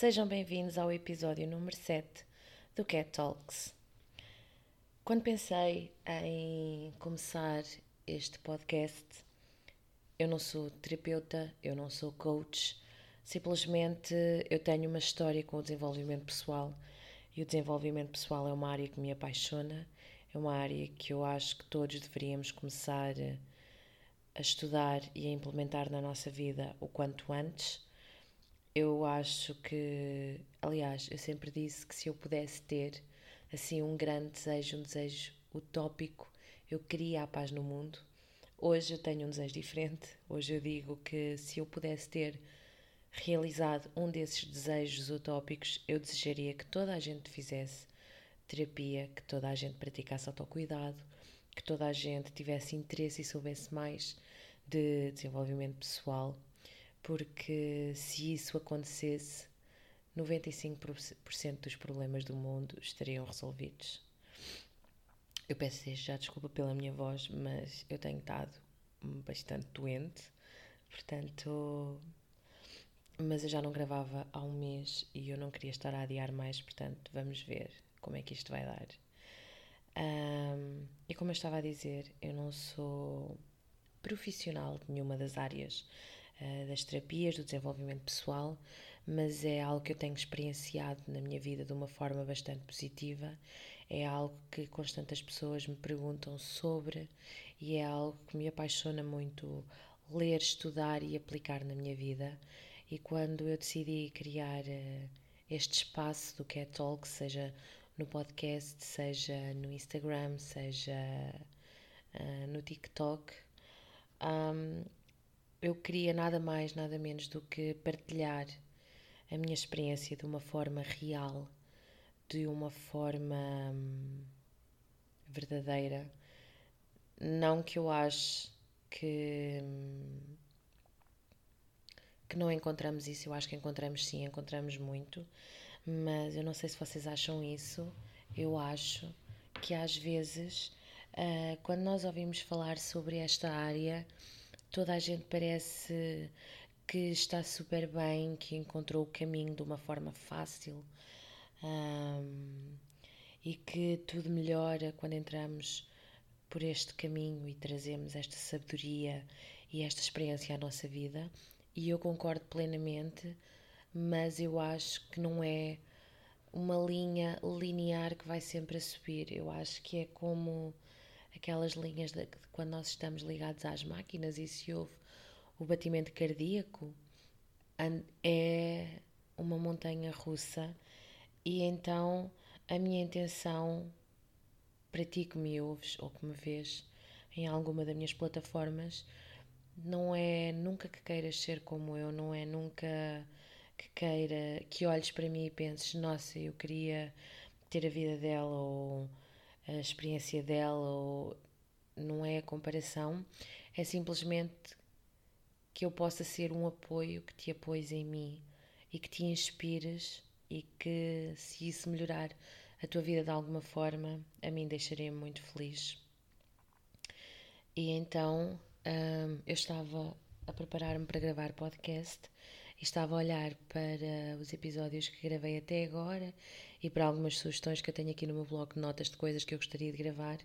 Sejam bem-vindos ao episódio número 7 do Cat Talks. Quando pensei em começar este podcast, eu não sou terapeuta, eu não sou coach, simplesmente eu tenho uma história com o desenvolvimento pessoal. E o desenvolvimento pessoal é uma área que me apaixona, é uma área que eu acho que todos deveríamos começar a estudar e a implementar na nossa vida o quanto antes eu acho que, aliás, eu sempre disse que se eu pudesse ter assim um grande desejo, um desejo utópico, eu queria a paz no mundo. Hoje eu tenho um desejo diferente. Hoje eu digo que se eu pudesse ter realizado um desses desejos utópicos, eu desejaria que toda a gente fizesse terapia, que toda a gente praticasse autocuidado, que toda a gente tivesse interesse e soubesse mais de desenvolvimento pessoal porque se isso acontecesse, 95% dos problemas do mundo estariam resolvidos. Eu peço já desculpa pela minha voz, mas eu tenho estado bastante doente, portanto. Mas eu já não gravava há um mês e eu não queria estar a adiar mais, portanto, vamos ver como é que isto vai dar. Um, e como eu estava a dizer, eu não sou profissional de nenhuma das áreas uh, das terapias, do desenvolvimento pessoal, mas é algo que eu tenho experienciado na minha vida de uma forma bastante positiva. É algo que constantes pessoas me perguntam sobre e é algo que me apaixona muito ler, estudar e aplicar na minha vida. E quando eu decidi criar uh, este espaço do Cat Talk, seja no podcast, seja no Instagram, seja uh, no TikTok, um, eu queria nada mais, nada menos do que partilhar a minha experiência de uma forma real, de uma forma hum, verdadeira. Não que eu ache que, hum, que não encontramos isso, eu acho que encontramos sim, encontramos muito, mas eu não sei se vocês acham isso. Eu acho que às vezes, uh, quando nós ouvimos falar sobre esta área, toda a gente parece que está super bem, que encontrou o caminho de uma forma fácil um, e que tudo melhora quando entramos por este caminho e trazemos esta sabedoria e esta experiência à nossa vida. E eu concordo plenamente, mas eu acho que não é uma linha linear que vai sempre a subir. Eu acho que é como aquelas linhas de, de quando nós estamos ligados às máquinas e se ouve o batimento cardíaco, é uma montanha russa e então a minha intenção para ti que me ouves ou que me vês em alguma das minhas plataformas não é nunca que queiras ser como eu, não é nunca que queira que olhes para mim e penses, nossa, eu queria ter a vida dela ou a experiência dela, ou não é a comparação, é simplesmente que eu possa ser um apoio que te apoies em mim e que te inspires e que se isso melhorar a tua vida de alguma forma, a mim deixaria muito feliz. E então hum, eu estava a preparar-me para gravar podcast e estava a olhar para os episódios que gravei até agora e para algumas sugestões que eu tenho aqui no meu blog de notas de coisas que eu gostaria de gravar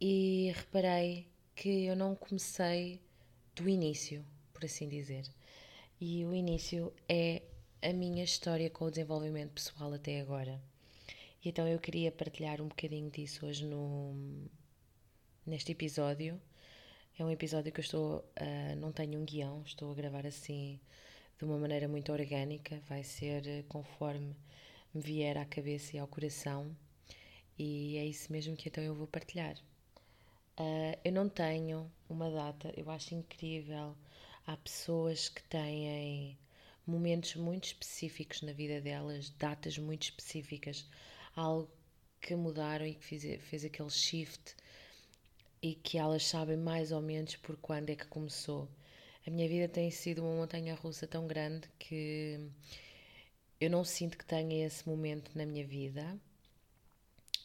e reparei que eu não comecei do início, por assim dizer. E o início é a minha história com o desenvolvimento pessoal até agora. E então eu queria partilhar um bocadinho disso hoje no, neste episódio. É um episódio que eu estou, uh, não tenho um guião, estou a gravar assim de uma maneira muito orgânica, vai ser conforme me vier à cabeça e ao coração, e é isso mesmo que então eu vou partilhar. Uh, eu não tenho uma data, eu acho incrível. Há pessoas que têm momentos muito específicos na vida delas, datas muito específicas, algo que mudaram e que fez, fez aquele shift e que elas sabem mais ou menos por quando é que começou. A minha vida tem sido uma montanha russa tão grande que eu não sinto que tenha esse momento na minha vida.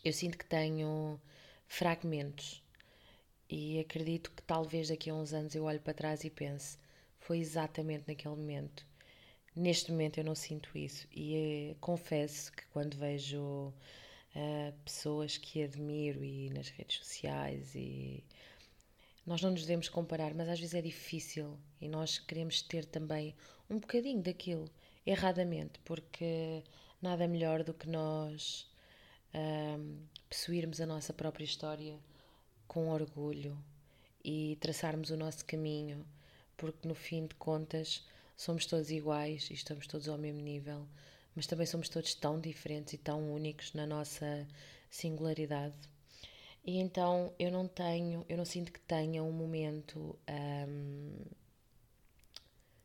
Eu sinto que tenho fragmentos e acredito que talvez daqui a uns anos eu olhe para trás e pense: foi exatamente naquele momento neste momento eu não sinto isso. E uh, confesso que quando vejo uh, pessoas que admiro e nas redes sociais e nós não nos devemos comparar, mas às vezes é difícil e nós queremos ter também um bocadinho daquilo, erradamente, porque nada melhor do que nós um, possuirmos a nossa própria história com orgulho e traçarmos o nosso caminho, porque no fim de contas somos todos iguais e estamos todos ao mesmo nível, mas também somos todos tão diferentes e tão únicos na nossa singularidade e então eu não tenho, eu não sinto que tenha um momento um,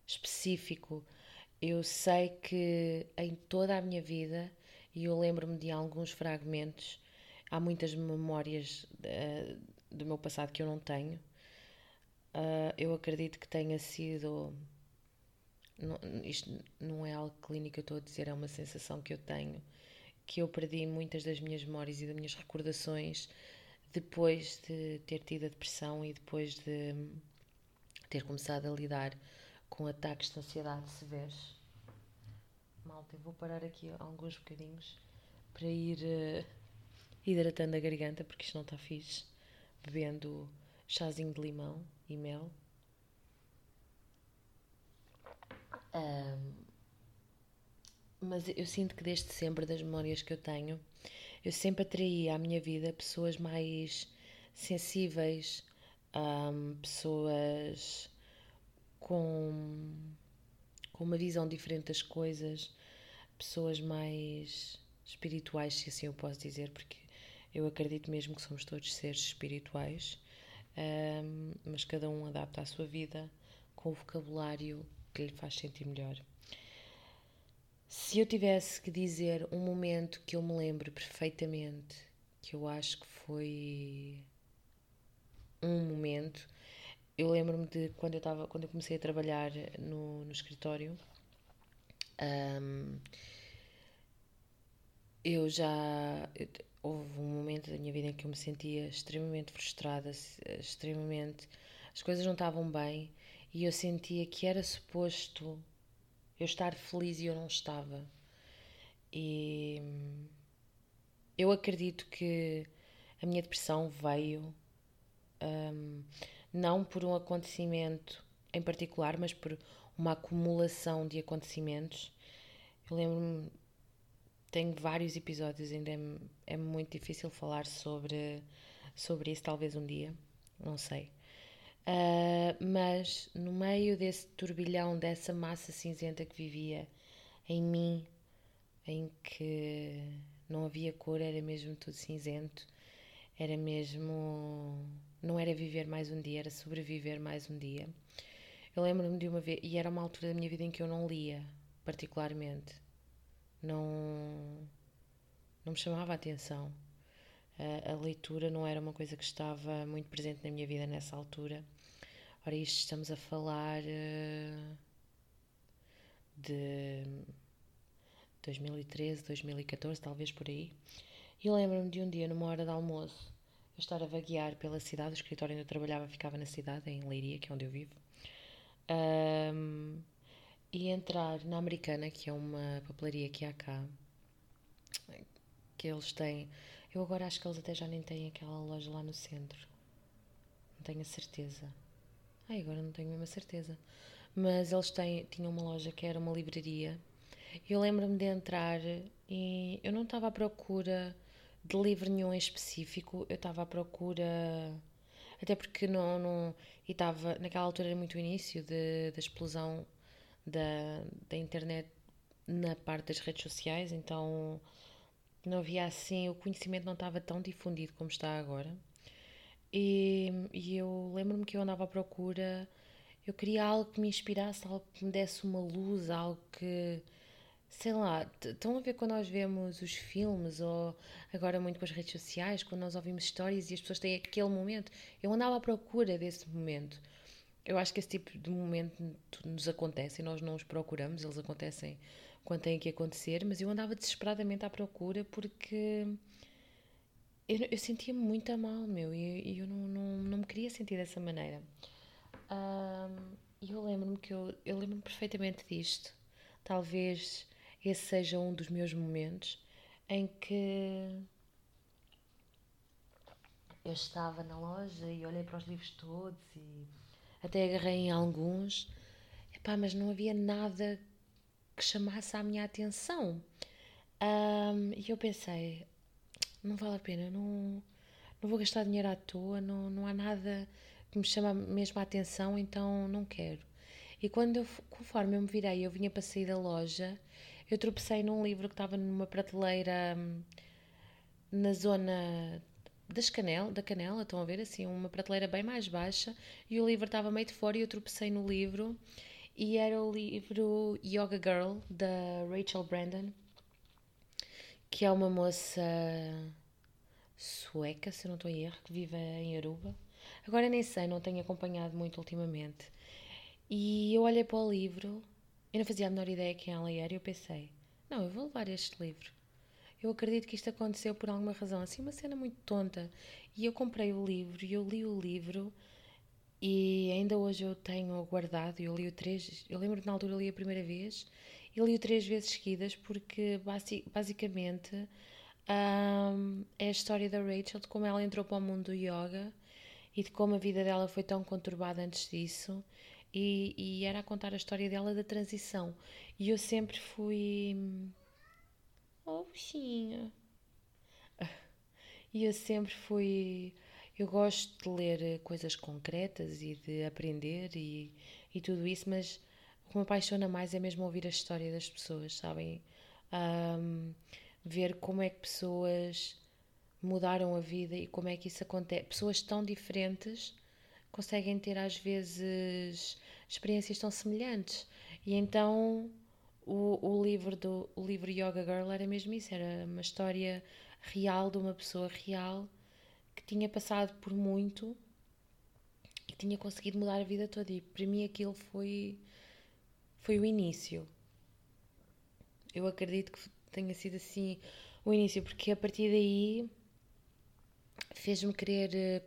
específico. Eu sei que em toda a minha vida, e eu lembro-me de alguns fragmentos, há muitas memórias uh, do meu passado que eu não tenho. Uh, eu acredito que tenha sido. Não, isto não é algo clínico, eu estou a dizer, é uma sensação que eu tenho. Que eu perdi muitas das minhas memórias e das minhas recordações depois de ter tido a depressão e depois de ter começado a lidar com ataques de ansiedade severos. Malta, eu vou parar aqui alguns bocadinhos para ir uh, hidratando a garganta porque isto não está fixe. Bebendo chazinho de limão e mel. Um, mas eu sinto que desde sempre, das memórias que eu tenho, eu sempre atraí à minha vida pessoas mais sensíveis, um, pessoas com, com uma visão diferente das coisas, pessoas mais espirituais, se assim eu posso dizer, porque eu acredito mesmo que somos todos seres espirituais, um, mas cada um adapta a sua vida com o vocabulário que lhe faz sentir melhor. Se eu tivesse que dizer um momento que eu me lembro perfeitamente, que eu acho que foi um momento, eu lembro-me de quando eu estava, quando eu comecei a trabalhar no, no escritório, um, eu já eu, houve um momento da minha vida em que eu me sentia extremamente frustrada, extremamente as coisas não estavam bem e eu sentia que era suposto eu estar feliz e eu não estava. E eu acredito que a minha depressão veio um, não por um acontecimento em particular, mas por uma acumulação de acontecimentos. Eu lembro-me, tenho vários episódios, ainda é, é muito difícil falar sobre, sobre isso, talvez um dia, não sei. Uh, mas no meio desse turbilhão, dessa massa cinzenta que vivia em mim, em que não havia cor, era mesmo tudo cinzento, era mesmo. Não era viver mais um dia, era sobreviver mais um dia. Eu lembro-me de uma vez, e era uma altura da minha vida em que eu não lia, particularmente. Não. Não me chamava a atenção a, leitura não era uma coisa que estava muito presente na minha vida nessa altura. Ora, isto estamos a falar uh, de 2013, 2014, talvez por aí. E lembro-me de um dia, numa hora de almoço, estar a vaguear pela cidade, o escritório onde eu trabalhava ficava na cidade, em Leiria, que é onde eu vivo, um, e entrar na Americana, que é uma papelaria que há cá, que eles têm eu agora acho que eles até já nem têm aquela loja lá no centro. Não tenho a certeza. Ai, agora não tenho a certeza. Mas eles têm, tinham uma loja que era uma livraria. Eu lembro-me de entrar e eu não estava à procura de livro nenhum em específico. Eu estava à procura. Até porque não. não e estava. Naquela altura era muito o início de, da explosão da, da internet na parte das redes sociais, então não havia assim, o conhecimento não estava tão difundido como está agora. E, e eu lembro-me que eu andava à procura, eu queria algo que me inspirasse, algo que me desse uma luz, algo que, sei lá, estão a ver quando nós vemos os filmes ou agora muito com as redes sociais, quando nós ouvimos histórias e as pessoas têm aquele momento. Eu andava à procura desse momento. Eu acho que esse tipo de momento nos acontece e nós não os procuramos, eles acontecem quando tem que acontecer, mas eu andava desesperadamente à procura porque eu, eu sentia-me muito a mal, meu, e eu não, não, não me queria sentir dessa maneira. E um, eu lembro-me que eu, eu lembro-me perfeitamente disto, talvez esse seja um dos meus momentos em que eu estava na loja e olhei para os livros todos e até agarrei em alguns, Epá, mas não havia nada que chamasse a minha atenção. Um, e eu pensei, não vale a pena, não, não vou gastar dinheiro à toa, não, não há nada que me chama mesmo a atenção, então não quero. E quando eu, conforme eu me virei, eu vinha para sair da loja, eu tropecei num livro que estava numa prateleira hum, na zona das canel, da canela, estão a ver, assim, uma prateleira bem mais baixa, e o livro estava meio de fora e eu tropecei no livro, e era o livro Yoga Girl, da Rachel Brandon, que é uma moça sueca, se não estou em erro, que vive em Aruba. Agora nem sei, não tenho acompanhado muito ultimamente. E eu olhei para o livro, eu não fazia a menor ideia quem ela era, e eu pensei: não, eu vou levar este livro. Eu acredito que isto aconteceu por alguma razão, assim, uma cena muito tonta. E eu comprei o livro, e eu li o livro, e ainda hoje eu tenho guardado. Eu li-o três, eu lembro que na altura eu li a primeira vez, e li-o três vezes seguidas, porque basicamente um, é a história da Rachel, de como ela entrou para o mundo do yoga e de como a vida dela foi tão conturbada antes disso e, e era a contar a história dela da transição. E eu sempre fui. Oh, bichinha! E eu sempre fui. Eu gosto de ler coisas concretas e de aprender e, e tudo isso, mas o que me apaixona mais é mesmo ouvir a história das pessoas, sabem? Um, ver como é que pessoas mudaram a vida e como é que isso acontece. Pessoas tão diferentes conseguem ter às vezes experiências tão semelhantes. E então o, o livro do o livro Yoga Girl era mesmo isso, era uma história real de uma pessoa real que tinha passado por muito e tinha conseguido mudar a vida toda. E para mim aquilo foi foi o início. Eu acredito que tenha sido assim o início, porque a partir daí fez-me querer. Eh,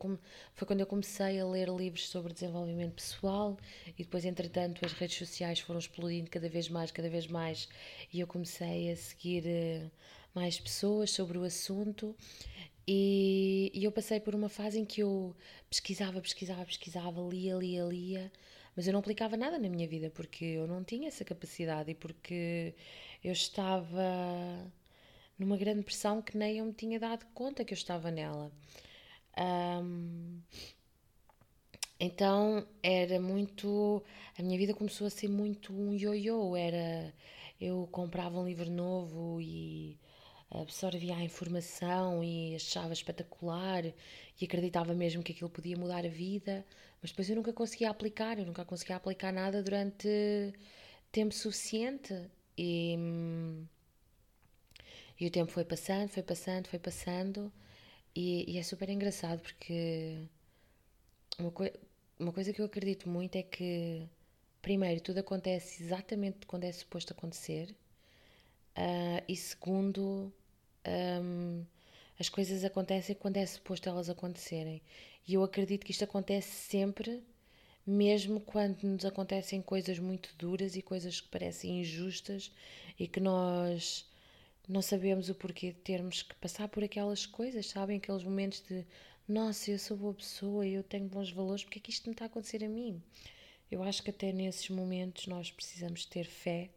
foi quando eu comecei a ler livros sobre desenvolvimento pessoal e depois, entretanto, as redes sociais foram explodindo cada vez mais, cada vez mais, e eu comecei a seguir eh, mais pessoas sobre o assunto. E, e eu passei por uma fase em que eu pesquisava, pesquisava, pesquisava, lia, lia, lia, mas eu não aplicava nada na minha vida porque eu não tinha essa capacidade e porque eu estava numa grande pressão que nem eu me tinha dado conta que eu estava nela. Um, então era muito. A minha vida começou a ser muito um ioiô. Era. Eu comprava um livro novo e absorvia a informação e achava espetacular e acreditava mesmo que aquilo podia mudar a vida, mas depois eu nunca conseguia aplicar, eu nunca conseguia aplicar nada durante tempo suficiente. E, hum, e o tempo foi passando, foi passando, foi passando. E, e é super engraçado porque uma, coi uma coisa que eu acredito muito é que, primeiro, tudo acontece exatamente quando é suposto acontecer. Uh, e segundo, um, as coisas acontecem quando é suposto elas acontecerem. E eu acredito que isto acontece sempre, mesmo quando nos acontecem coisas muito duras e coisas que parecem injustas e que nós não sabemos o porquê de termos que passar por aquelas coisas, sabem? Aqueles momentos de nossa, eu sou boa pessoa, eu tenho bons valores, porque é que isto me está a acontecer a mim? Eu acho que até nesses momentos nós precisamos ter fé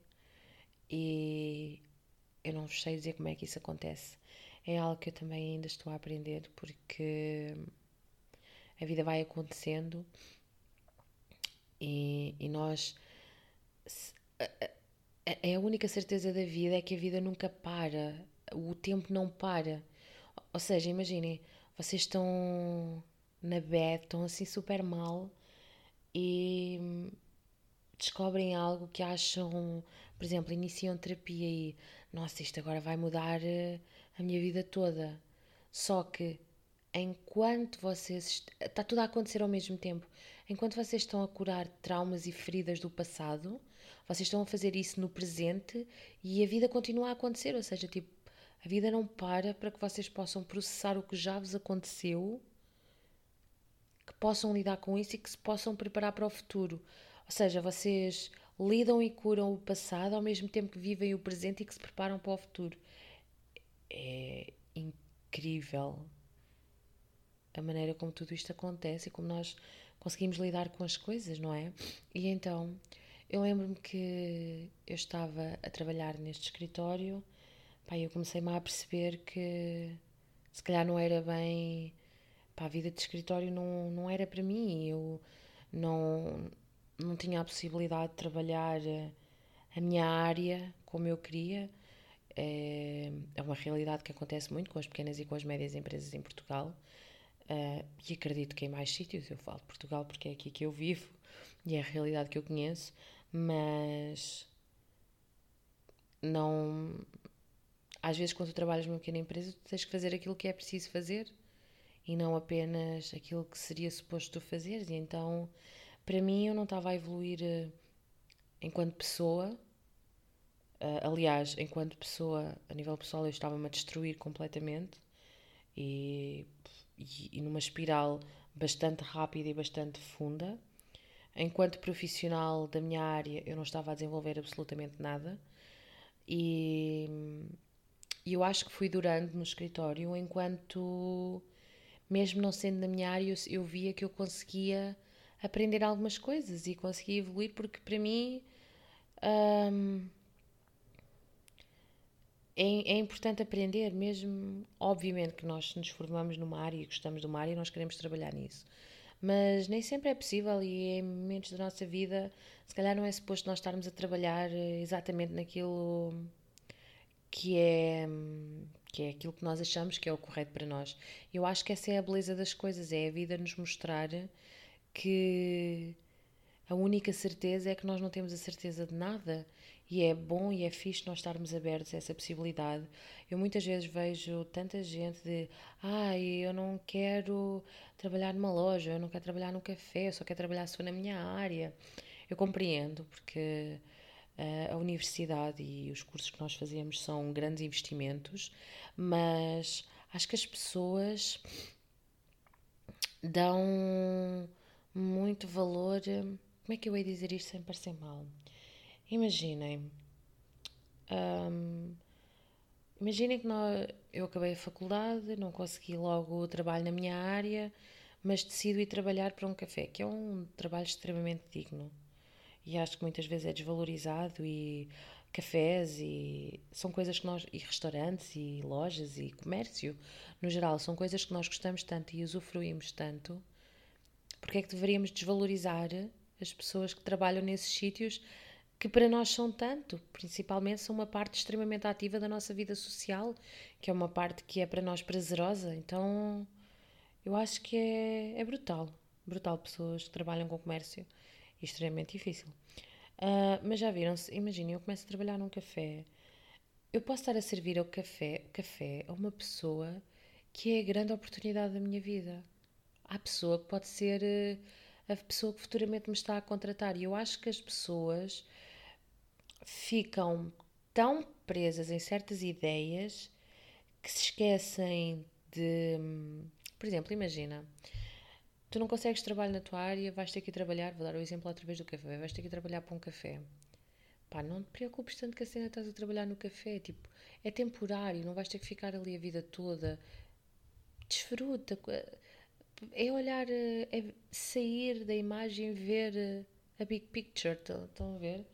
e eu não vos sei dizer como é que isso acontece. É algo que eu também ainda estou a aprender porque a vida vai acontecendo e, e nós é a única certeza da vida é que a vida nunca para, o tempo não para. Ou seja, imaginem, vocês estão na bed, estão assim super mal e descobrem algo que acham, por exemplo, iniciam terapia e nossa, isto agora vai mudar eh, a minha vida toda. Só que enquanto vocês está tudo a acontecer ao mesmo tempo, enquanto vocês estão a curar traumas e feridas do passado, vocês estão a fazer isso no presente e a vida continua a acontecer, ou seja, tipo, a vida não para para que vocês possam processar o que já vos aconteceu, que possam lidar com isso e que se possam preparar para o futuro. Ou seja, vocês lidam e curam o passado ao mesmo tempo que vivem o presente e que se preparam para o futuro. É incrível a maneira como tudo isto acontece e como nós conseguimos lidar com as coisas, não é? E então, eu lembro-me que eu estava a trabalhar neste escritório, pá, eu comecei-me a perceber que se calhar não era bem, pá, a vida de escritório não, não era para mim, eu não, não tinha a possibilidade de trabalhar a minha área como eu queria, é, é uma realidade que acontece muito com as pequenas e com as médias empresas em Portugal, Uh, e acredito que em mais sítios, eu falo de Portugal porque é aqui que eu vivo e é a realidade que eu conheço, mas não. Às vezes, quando tu trabalhas numa pequena empresa, tu tens que fazer aquilo que é preciso fazer e não apenas aquilo que seria suposto tu fazeres. E então, para mim, eu não estava a evoluir uh, enquanto pessoa. Uh, aliás, enquanto pessoa, a nível pessoal, eu estava-me a destruir completamente e e, numa espiral bastante rápida e bastante funda. Enquanto profissional da minha área, eu não estava a desenvolver absolutamente nada. E eu acho que fui durando no escritório enquanto, mesmo não sendo na minha área, eu, eu via que eu conseguia aprender algumas coisas e conseguia evoluir, porque para mim. Hum, é, é, importante aprender, mesmo, obviamente que nós nos formamos numa área e gostamos de uma área e nós queremos trabalhar nisso. Mas nem sempre é possível e em momentos da nossa vida, se calhar não é suposto nós estarmos a trabalhar eh, exatamente naquilo que é, que é aquilo que nós achamos que é o correto para nós. Eu acho que essa é a beleza das coisas, é a vida nos mostrar que a única certeza é que nós não temos a certeza de nada e é bom e é fixe nós estarmos abertos a essa possibilidade. Eu muitas vezes vejo tanta gente de ai, eu não quero trabalhar numa loja, eu não quero trabalhar num café, eu só quero trabalhar só na minha área. Eu compreendo, porque uh, a universidade e os cursos que nós fazemos são grandes investimentos, mas acho que as pessoas dão muito valor. Como é que eu ia dizer isto sem parecer mal? Imaginem. Um, imaginem que nós, eu acabei a faculdade, não consegui logo o trabalho na minha área, mas decido ir trabalhar para um café, que é um trabalho extremamente digno. E acho que muitas vezes é desvalorizado e cafés e são coisas que nós e restaurantes e lojas e comércio no geral são coisas que nós gostamos tanto e usufruímos tanto porque é que deveríamos desvalorizar as pessoas que trabalham nesses sítios que para nós são tanto, principalmente são uma parte extremamente ativa da nossa vida social, que é uma parte que é para nós prazerosa. Então, eu acho que é, é brutal, brutal pessoas que trabalham com comércio, e extremamente difícil. Uh, mas já viram, imaginem, eu começo a trabalhar num café, eu posso estar a servir ao café, café a uma pessoa que é a grande oportunidade da minha vida. Há pessoa que pode ser eh, a pessoa que futuramente me está a contratar. E eu acho que as pessoas ficam tão presas em certas ideias que se esquecem de. Por exemplo, imagina, tu não consegues trabalho na tua área, vais ter que ir trabalhar, vou dar o exemplo outra vez do café, vais ter que ir trabalhar para um café. Pá, não te preocupes tanto que a cena estás a trabalhar no café, tipo, é temporário, não vais ter que ficar ali a vida toda. Desfruta, é olhar, é sair da imagem, ver a big picture, estão a ver?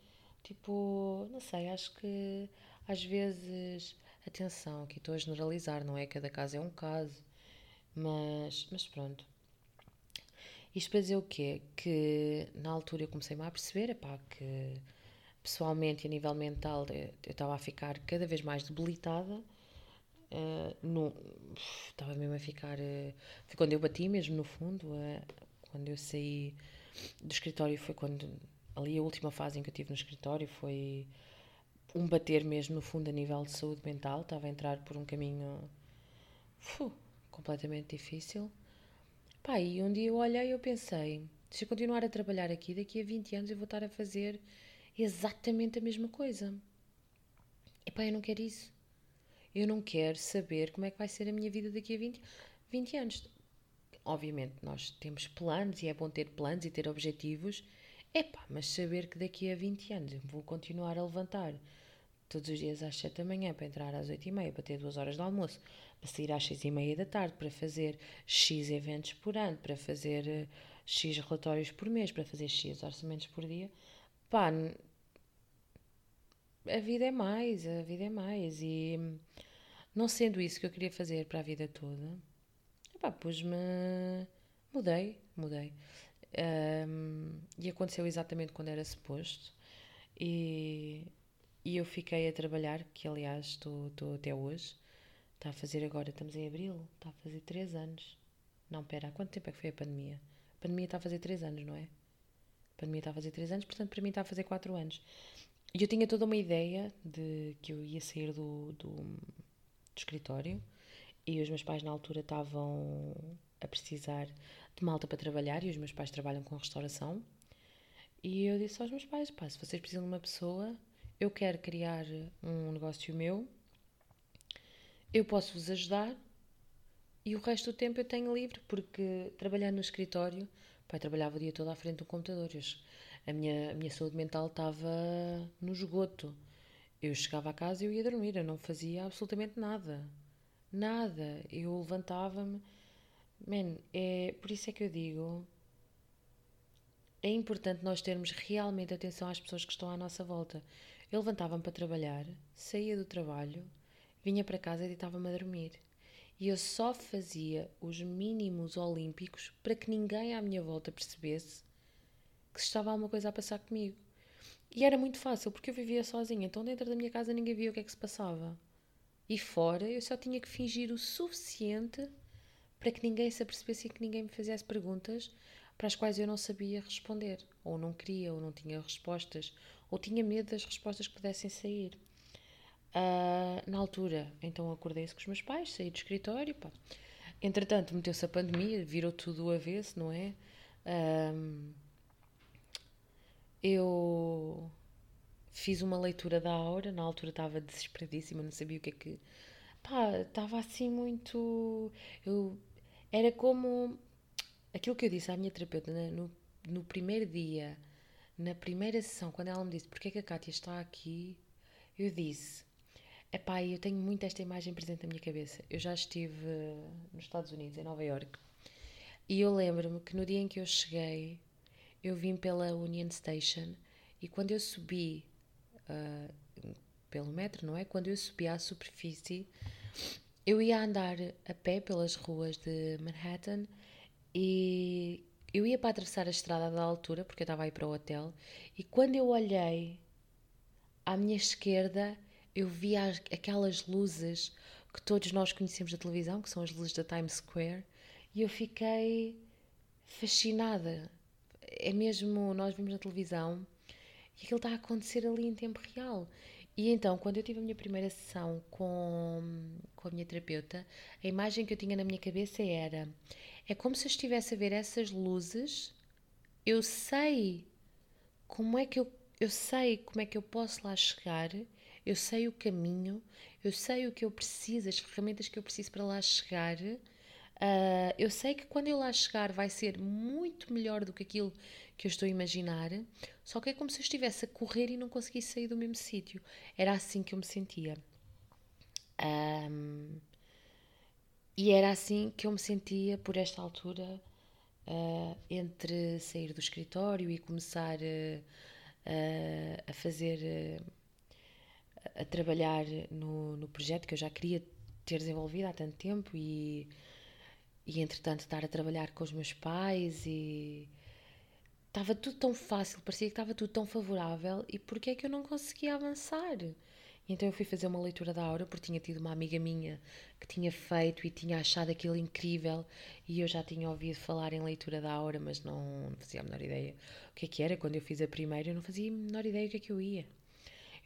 Tipo, não sei, acho que às vezes, atenção, aqui estou a generalizar, não é? Cada caso é um caso, mas, mas pronto. Isto para dizer o quê? Que na altura eu comecei-me a perceber, epá, que pessoalmente e a nível mental eu estava a ficar cada vez mais debilitada. Uh, estava mesmo a ficar. Uh, foi quando eu bati mesmo no fundo. Uh, quando eu saí do escritório foi quando ali a última fase em que eu tive no escritório foi um bater mesmo no fundo a nível de saúde mental. Estava a entrar por um caminho completamente difícil. Pá, e um dia eu olhei e eu pensei: se eu continuar a trabalhar aqui, daqui a 20 anos eu vou estar a fazer exatamente a mesma coisa. E pá, eu não quero isso. Eu não quero saber como é que vai ser a minha vida daqui a 20, 20 anos. Obviamente, nós temos planos e é bom ter planos e ter objetivos Epá, mas saber que daqui a 20 anos vou continuar a levantar todos os dias às 7 da manhã para entrar às 8 e meia, para ter duas horas de almoço, para sair às 6 e meia da tarde, para fazer X eventos por ano, para fazer uh, X relatórios por mês, para fazer X orçamentos por dia. Pá, a vida é mais, a vida é mais. E não sendo isso que eu queria fazer para a vida toda, pá, pus-me. Mudei, mudei. Um, e aconteceu exatamente quando era suposto. E, e eu fiquei a trabalhar, que aliás estou, até hoje. Está a fazer agora, estamos em abril, está a fazer 3 anos. Não, pera, há quanto tempo é que foi a pandemia? A pandemia está a fazer 3 anos, não é? A pandemia está a fazer 3 anos, portanto para mim está a fazer 4 anos. E eu tinha toda uma ideia de que eu ia sair do, do, do escritório e os meus pais na altura estavam a precisar de malta para trabalhar e os meus pais trabalham com restauração. E eu disse aos meus pais: pá, se vocês precisam de uma pessoa, eu quero criar um negócio meu, eu posso vos ajudar e o resto do tempo eu tenho livre, porque trabalhando no escritório, pai trabalhava o dia todo à frente do computador. Eu, a, minha, a minha saúde mental estava no esgoto. Eu chegava a casa e eu ia dormir, eu não fazia absolutamente nada. Nada. Eu levantava-me. Man, é, por isso é que eu digo. É importante nós termos realmente atenção às pessoas que estão à nossa volta. Eu levantava-me para trabalhar, saía do trabalho, vinha para casa e deitava-me a dormir. E eu só fazia os mínimos olímpicos para que ninguém à minha volta percebesse que estava alguma coisa a passar comigo. E era muito fácil, porque eu vivia sozinha, então dentro da minha casa ninguém via o que é que se passava. E fora eu só tinha que fingir o suficiente para que ninguém se apercebesse e que ninguém me fizesse perguntas para as quais eu não sabia responder, ou não queria, ou não tinha respostas, ou tinha medo das respostas que pudessem sair. Uh, na altura, então acordei-se com os meus pais, saí do escritório. Pá. Entretanto, meteu-se a pandemia, virou tudo o avesso, não é? Um, eu fiz uma leitura da aura, na altura estava desesperadíssima, não sabia o que é que. Pá, estava assim muito. Eu, era como aquilo que eu disse à minha terapeuta né? no, no primeiro dia, na primeira sessão, quando ela me disse porque é que a Kátia está aqui, eu disse. Epá, eu tenho muito esta imagem presente na minha cabeça. Eu já estive nos Estados Unidos, em Nova York, e eu lembro-me que no dia em que eu cheguei, eu vim pela Union Station e quando eu subi uh, pelo metro, não é? Quando eu subi à superfície, eu ia andar a pé pelas ruas de Manhattan e eu ia para atravessar a estrada da altura, porque eu estava aí para o hotel, e quando eu olhei à minha esquerda, eu vi aquelas luzes que todos nós conhecemos da televisão, que são as luzes da Times Square, e eu fiquei fascinada é mesmo, nós vimos na televisão e aquilo está a acontecer ali em tempo real. E então, quando eu tive a minha primeira sessão com, com a minha terapeuta, a imagem que eu tinha na minha cabeça era: é como se eu estivesse a ver essas luzes, eu sei como é que eu, eu sei como é que eu posso lá chegar, eu sei o caminho, eu sei o que eu preciso, as ferramentas que eu preciso para lá chegar Uh, eu sei que quando eu lá chegar vai ser muito melhor do que aquilo que eu estou a imaginar, só que é como se eu estivesse a correr e não conseguisse sair do mesmo sítio. Era assim que eu me sentia. Um, e era assim que eu me sentia por esta altura, uh, entre sair do escritório e começar uh, a fazer, a trabalhar no, no projeto que eu já queria ter desenvolvido há tanto tempo e e entretanto estar a trabalhar com os meus pais e estava tudo tão fácil, parecia que estava tudo tão favorável e porque é que eu não conseguia avançar? então eu fui fazer uma leitura da aura porque tinha tido uma amiga minha que tinha feito e tinha achado aquilo incrível e eu já tinha ouvido falar em leitura da aura, mas não fazia a menor ideia o que é que era. Quando eu fiz a primeira eu não fazia a menor ideia o que é que eu ia.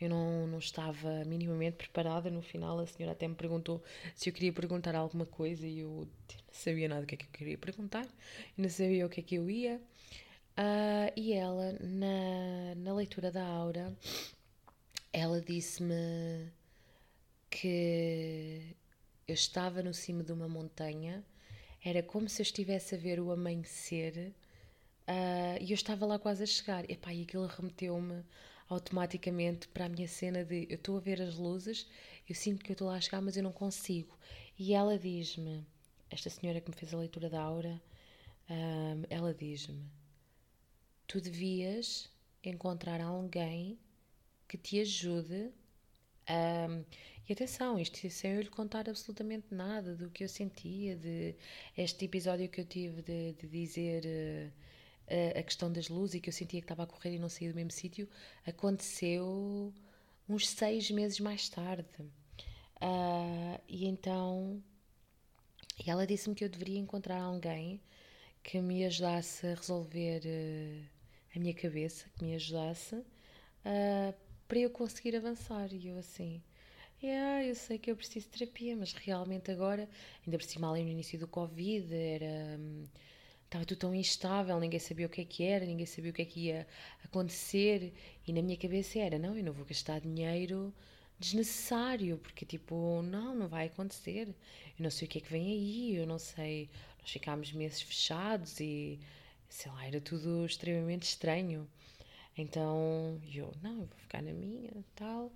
Eu não, não estava minimamente preparada. No final, a senhora até me perguntou se eu queria perguntar alguma coisa e eu não sabia nada do que é que eu queria perguntar, não sabia o que é que eu ia. Uh, e ela, na, na leitura da aura, ela disse-me que eu estava no cimo de uma montanha, era como se eu estivesse a ver o amanhecer Uh, e eu estava lá quase a chegar. Epá, e aquilo remeteu-me automaticamente para a minha cena de eu estou a ver as luzes, eu sinto que eu estou lá a chegar, mas eu não consigo. E ela diz-me, esta senhora que me fez a leitura da aura, um, ela diz-me: Tu devias encontrar alguém que te ajude. Um, e atenção, isto sem eu lhe contar absolutamente nada do que eu sentia, de este episódio que eu tive de, de dizer. Uh, a, questão das luzes e que eu sentia que estava a correr e não saía do mesmo sítio, aconteceu uns seis meses mais tarde. Uh, e então ela disse-me que eu deveria encontrar alguém que me ajudasse a resolver uh, a minha cabeça, que me ajudasse uh, para eu conseguir avançar. E eu assim, yeah, eu sei que eu preciso de terapia, mas realmente agora, ainda por cima ali no início do Covid, era. Um, estava tudo tão instável, ninguém sabia o que é que era, ninguém sabia o que é que ia acontecer, e na minha cabeça era: não, eu não vou gastar dinheiro desnecessário, porque tipo, não, não vai acontecer, eu não sei o que é que vem aí, eu não sei. Nós ficámos meses fechados e sei lá, era tudo extremamente estranho. Então eu, não, eu vou ficar na minha tal.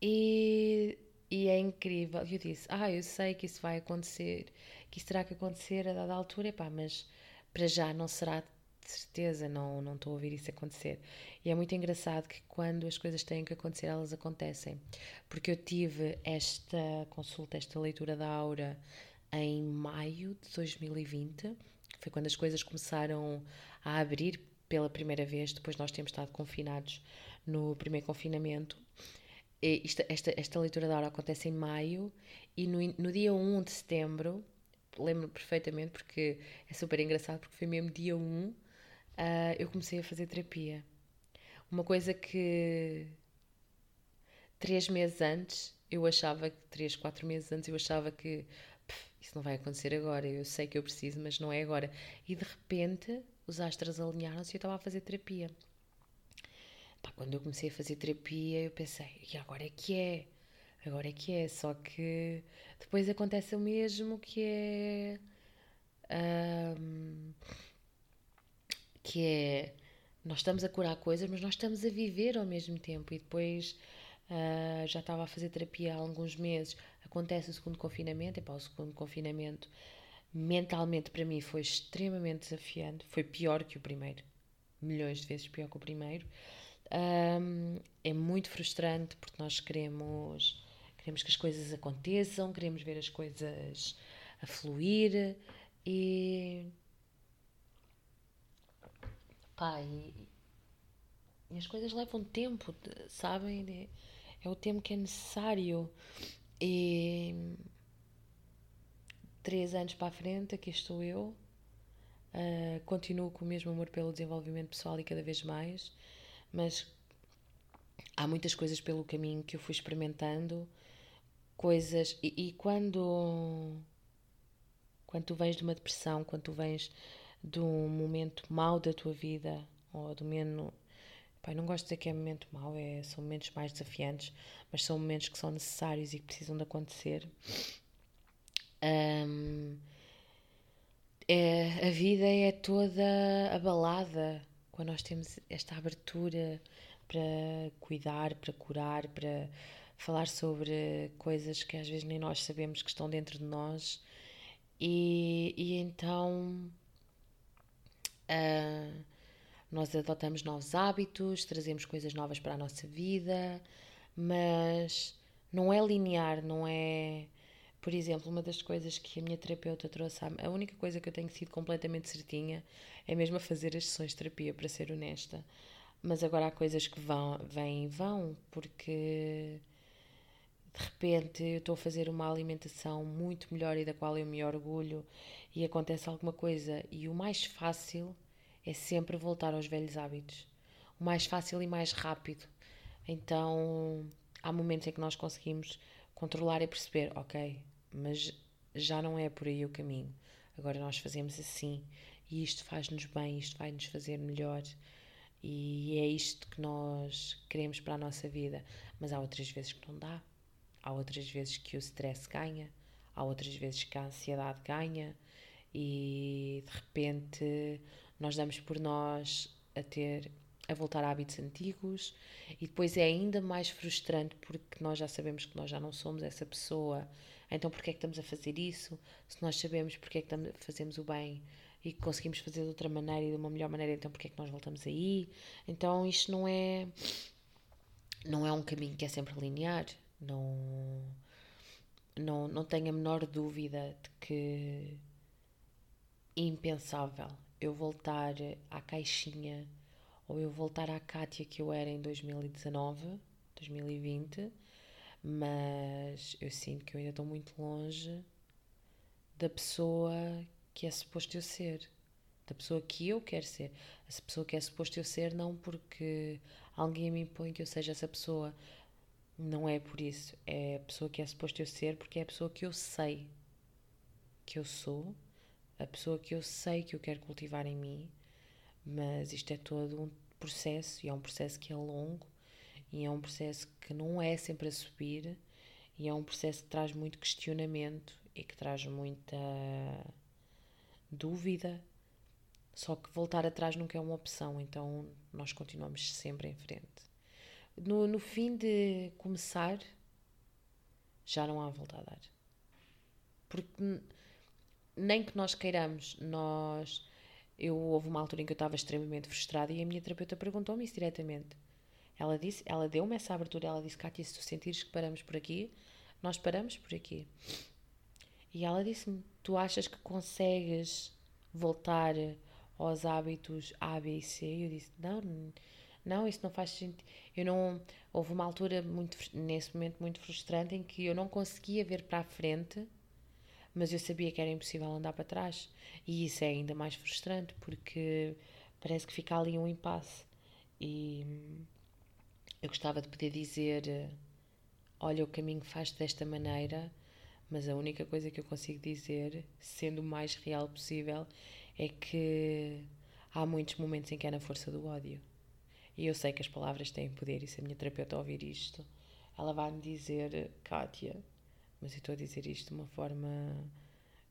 E, e é incrível. Eu disse, ah, eu sei que isso vai acontecer que isso terá que acontecer a dada altura, epá, mas para já não será de certeza, não, não estou a ouvir isso acontecer. E é muito engraçado que quando as coisas têm que acontecer, elas acontecem. Porque eu tive esta consulta, esta leitura da aura em maio de 2020, foi quando as coisas começaram a abrir pela primeira vez, depois nós temos estado confinados no primeiro confinamento. Esta, esta, esta leitura da aura acontece em maio e no, no dia 1 de setembro lembro perfeitamente porque é super engraçado, porque foi mesmo dia 1 uh, eu comecei a fazer terapia. Uma coisa que três meses antes eu achava que, três, quatro meses antes eu achava que isso não vai acontecer agora, eu sei que eu preciso, mas não é agora. E de repente os astros alinharam-se e eu estava a fazer terapia. Pá, quando eu comecei a fazer terapia, eu pensei, e agora é que é? Agora é que é, só que depois acontece o mesmo que é. Um, que é. Nós estamos a curar coisas, mas nós estamos a viver ao mesmo tempo. E depois uh, já estava a fazer terapia há alguns meses. Acontece o segundo confinamento. E para o segundo confinamento, mentalmente para mim foi extremamente desafiante. Foi pior que o primeiro. Milhões de vezes pior que o primeiro. Um, é muito frustrante porque nós queremos queremos que as coisas aconteçam, queremos ver as coisas a fluir e. Pá, e, e as coisas levam tempo, sabem? É o tempo que é necessário. E. Três anos para a frente, aqui estou eu. Uh, continuo com o mesmo amor pelo desenvolvimento pessoal e cada vez mais, mas há muitas coisas pelo caminho que eu fui experimentando coisas. E, e, quando, quando tu vens de uma depressão, quando tu vens de um momento mau da tua vida, ou do menos. Pai, não gosto de dizer que é momento mau, é, são momentos mais desafiantes, mas são momentos que são necessários e que precisam de acontecer. Um, é, a vida é toda abalada quando nós temos esta abertura para cuidar, para curar, para falar sobre coisas que às vezes nem nós sabemos que estão dentro de nós. E, e então uh, nós adotamos novos hábitos, trazemos coisas novas para a nossa vida, mas não é linear, não é. Por exemplo, uma das coisas que a minha terapeuta trouxe, a única coisa que eu tenho sido completamente certinha é mesmo a fazer as sessões de terapia, para ser honesta. Mas agora há coisas que vão, vêm e vão, porque de repente eu estou a fazer uma alimentação muito melhor e da qual eu me orgulho e acontece alguma coisa e o mais fácil é sempre voltar aos velhos hábitos. O mais fácil e mais rápido. Então há momentos em que nós conseguimos controlar e perceber, ok, mas já não é por aí o caminho. Agora nós fazemos assim e isto faz-nos bem, isto vai nos fazer melhor e é isto que nós queremos para a nossa vida. Mas há outras vezes que não dá. Há outras vezes que o stress ganha, há outras vezes que a ansiedade ganha e de repente nós damos por nós a ter a voltar a hábitos antigos e depois é ainda mais frustrante porque nós já sabemos que nós já não somos essa pessoa. Então, porquê é que estamos a fazer isso? Se nós sabemos porque é que fazemos o bem e conseguimos fazer de outra maneira e de uma melhor maneira, então porquê é que nós voltamos aí? Então, isto não é não é um caminho que é sempre linear. Não não, não tenho a menor dúvida de que impensável eu voltar à caixinha ou eu voltar à Kátia que eu era em 2019, 2020, mas eu sinto que eu ainda estou muito longe da pessoa que é suposto eu ser, da pessoa que eu quero ser, essa pessoa que é suposto eu ser, não porque alguém me impõe que eu seja essa pessoa, não é por isso, é a pessoa que é suposto eu ser porque é a pessoa que eu sei que eu sou, a pessoa que eu sei que eu quero cultivar em mim mas isto é todo um processo e é um processo que é longo e é um processo que não é sempre a subir e é um processo que traz muito questionamento e que traz muita dúvida. Só que voltar atrás nunca é uma opção, então nós continuamos sempre em frente. No, no fim de começar, já não há volta a dar. Porque nem que nós queiramos, nós eu houve uma altura em que eu estava extremamente frustrada e a minha terapeuta perguntou-me isso diretamente. Ela disse, ela deu-me essa abertura, ela disse, Kátia, se tu sentires que paramos por aqui, nós paramos por aqui. E ela disse-me, tu achas que consegues voltar aos hábitos A, B e C? E eu disse, não, não, isso não faz sentido. Eu não, houve uma altura muito, nesse momento muito frustrante em que eu não conseguia ver para a frente mas eu sabia que era impossível andar para trás. E isso é ainda mais frustrante porque parece que fica ali um impasse. E eu gostava de poder dizer: olha, o caminho faz desta maneira, mas a única coisa que eu consigo dizer, sendo o mais real possível, é que há muitos momentos em que é na força do ódio. E eu sei que as palavras têm poder, e se a minha terapeuta ouvir isto, ela vai me dizer: Kátia, mas eu estou a dizer isto de uma forma.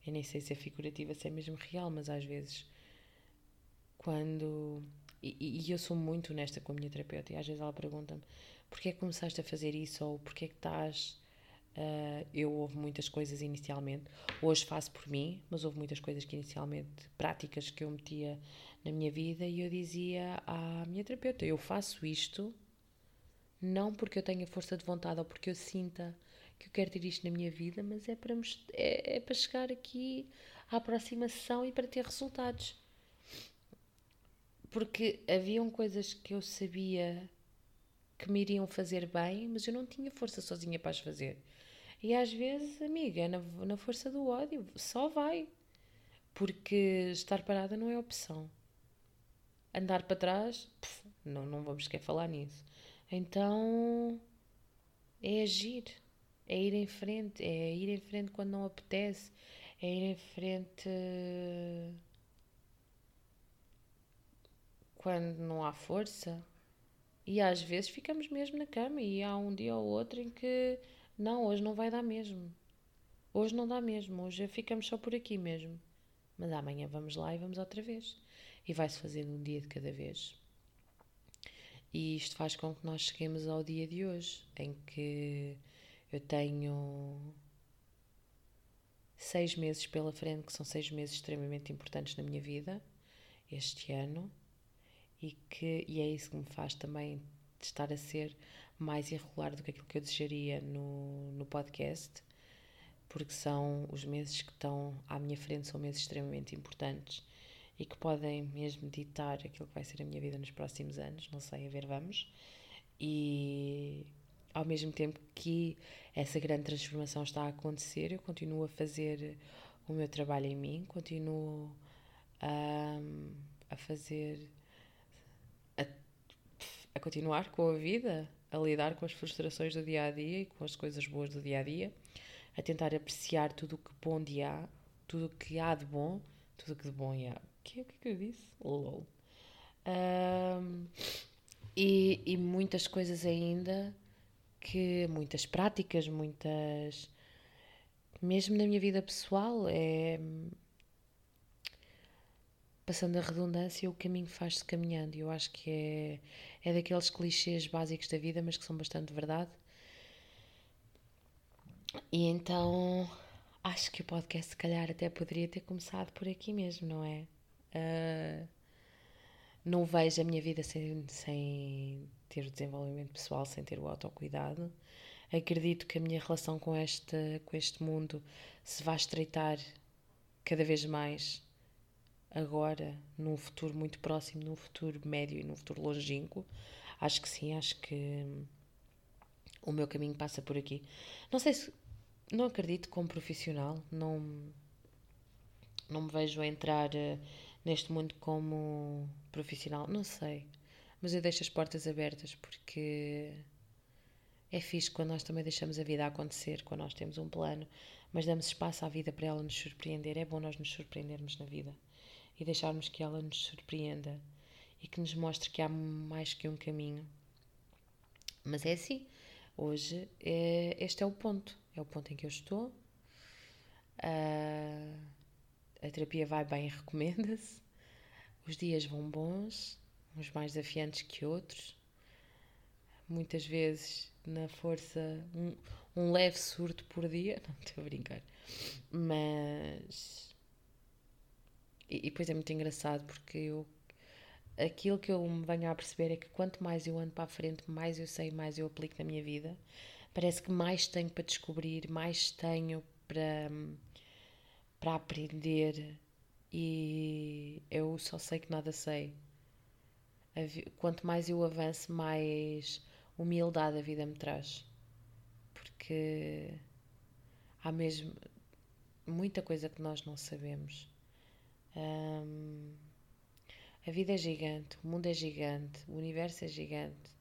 Eu nem sei se é figurativa, se é mesmo real, mas às vezes. Quando. E, e eu sou muito honesta com a minha terapeuta, e às vezes ela pergunta-me: porquê é que começaste a fazer isso? Ou porquê é que estás. Uh, eu houve muitas coisas inicialmente, hoje faço por mim, mas houve muitas coisas que inicialmente, práticas que eu metia na minha vida, e eu dizia à minha terapeuta: eu faço isto não porque eu tenha força de vontade ou porque eu sinta que eu quero ter isto na minha vida, mas é para, é, é para chegar aqui à aproximação e para ter resultados. Porque haviam coisas que eu sabia que me iriam fazer bem, mas eu não tinha força sozinha para as fazer. E às vezes, amiga, é na, na força do ódio, só vai. Porque estar parada não é opção. Andar para trás, puf, não, não vamos querer falar nisso. Então, é agir é ir em frente, é ir em frente quando não apetece, é ir em frente quando não há força. E às vezes ficamos mesmo na cama e há um dia ou outro em que não, hoje não vai dar mesmo. Hoje não dá mesmo, hoje ficamos só por aqui mesmo. Mas amanhã vamos lá e vamos outra vez. E vai-se fazendo um dia de cada vez. E isto faz com que nós cheguemos ao dia de hoje, em que eu tenho seis meses pela frente, que são seis meses extremamente importantes na minha vida, este ano, e, que, e é isso que me faz também estar a ser mais irregular do que aquilo que eu desejaria no, no podcast, porque são os meses que estão à minha frente, são meses extremamente importantes e que podem mesmo ditar aquilo que vai ser a minha vida nos próximos anos, não sei, a ver, vamos. E ao mesmo tempo que essa grande transformação está a acontecer, eu continuo a fazer o meu trabalho em mim, continuo a, a fazer. A, a continuar com a vida, a lidar com as frustrações do dia a dia e com as coisas boas do dia a dia, a tentar apreciar tudo o que bom de há, tudo o que há de bom, tudo o que de bom há. O que, é que eu disse? Lol. Um, e, e muitas coisas ainda que muitas práticas, muitas. Mesmo na minha vida pessoal, é. passando a redundância, o caminho faz-se caminhando. Eu acho que é, é daqueles clichês básicos da vida, mas que são bastante verdade. E então acho que o podcast, se calhar, até poderia ter começado por aqui mesmo, não é? Uh, não vejo a minha vida sem, sem ter o desenvolvimento pessoal, sem ter o autocuidado. Acredito que a minha relação com este, com este mundo se vai estreitar cada vez mais agora, num futuro muito próximo, num futuro médio e num futuro longínquo. Acho que sim, acho que o meu caminho passa por aqui. Não sei se. Não acredito como profissional, não, não me vejo a entrar uh, neste mundo como profissional, não sei. Mas eu deixo as portas abertas porque é fixe quando nós também deixamos a vida acontecer, quando nós temos um plano, mas damos espaço à vida para ela nos surpreender. É bom nós nos surpreendermos na vida e deixarmos que ela nos surpreenda e que nos mostre que há mais que um caminho. Mas é assim, hoje é, este é o ponto, é o ponto em que eu estou. Uh, a terapia vai bem, recomenda-se. Os dias vão bons, uns mais desafiantes que outros. Muitas vezes na força, um, um leve surto por dia, não estou a brincar, mas e, e depois é muito engraçado porque eu aquilo que eu me venho a perceber é que quanto mais eu ando para a frente, mais eu sei, mais eu aplico na minha vida. Parece que mais tenho para descobrir, mais tenho para, para aprender e eu só sei que nada sei. Quanto mais eu avanço, mais humildade a vida me traz. Porque há mesmo muita coisa que nós não sabemos. Um, a vida é gigante, o mundo é gigante, o universo é gigante.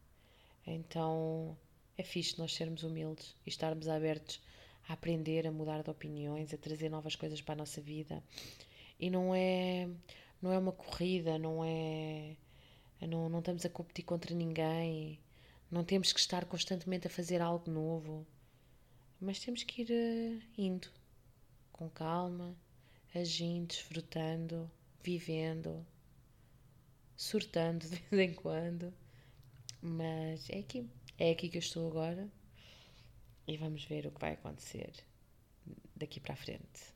Então é fixe nós sermos humildes e estarmos abertos a aprender, a mudar de opiniões, a trazer novas coisas para a nossa vida. E não é, não é uma corrida, não é. Não, não estamos a competir contra ninguém, não temos que estar constantemente a fazer algo novo, mas temos que ir uh, indo com calma, agindo, desfrutando, vivendo, surtando de vez em quando. Mas é aqui, é aqui que eu estou agora e vamos ver o que vai acontecer daqui para a frente.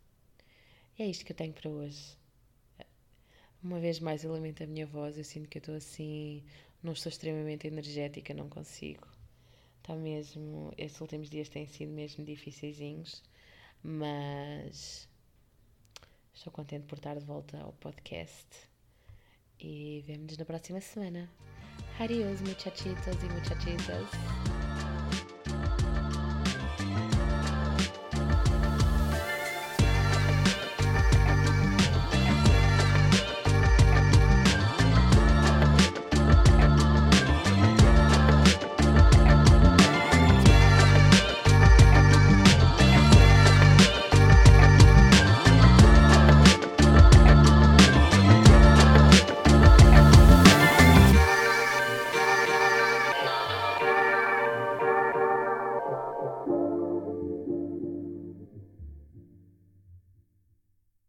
é isto que eu tenho para hoje. Uma vez mais eu lamento a minha voz, eu sinto que eu estou assim, não estou extremamente energética, não consigo. Está mesmo, estes últimos dias têm sido mesmo difíceis, mas Estou contente por estar de volta ao podcast e vemo-nos na próxima semana. Adiós, muchachitos e muchachitas.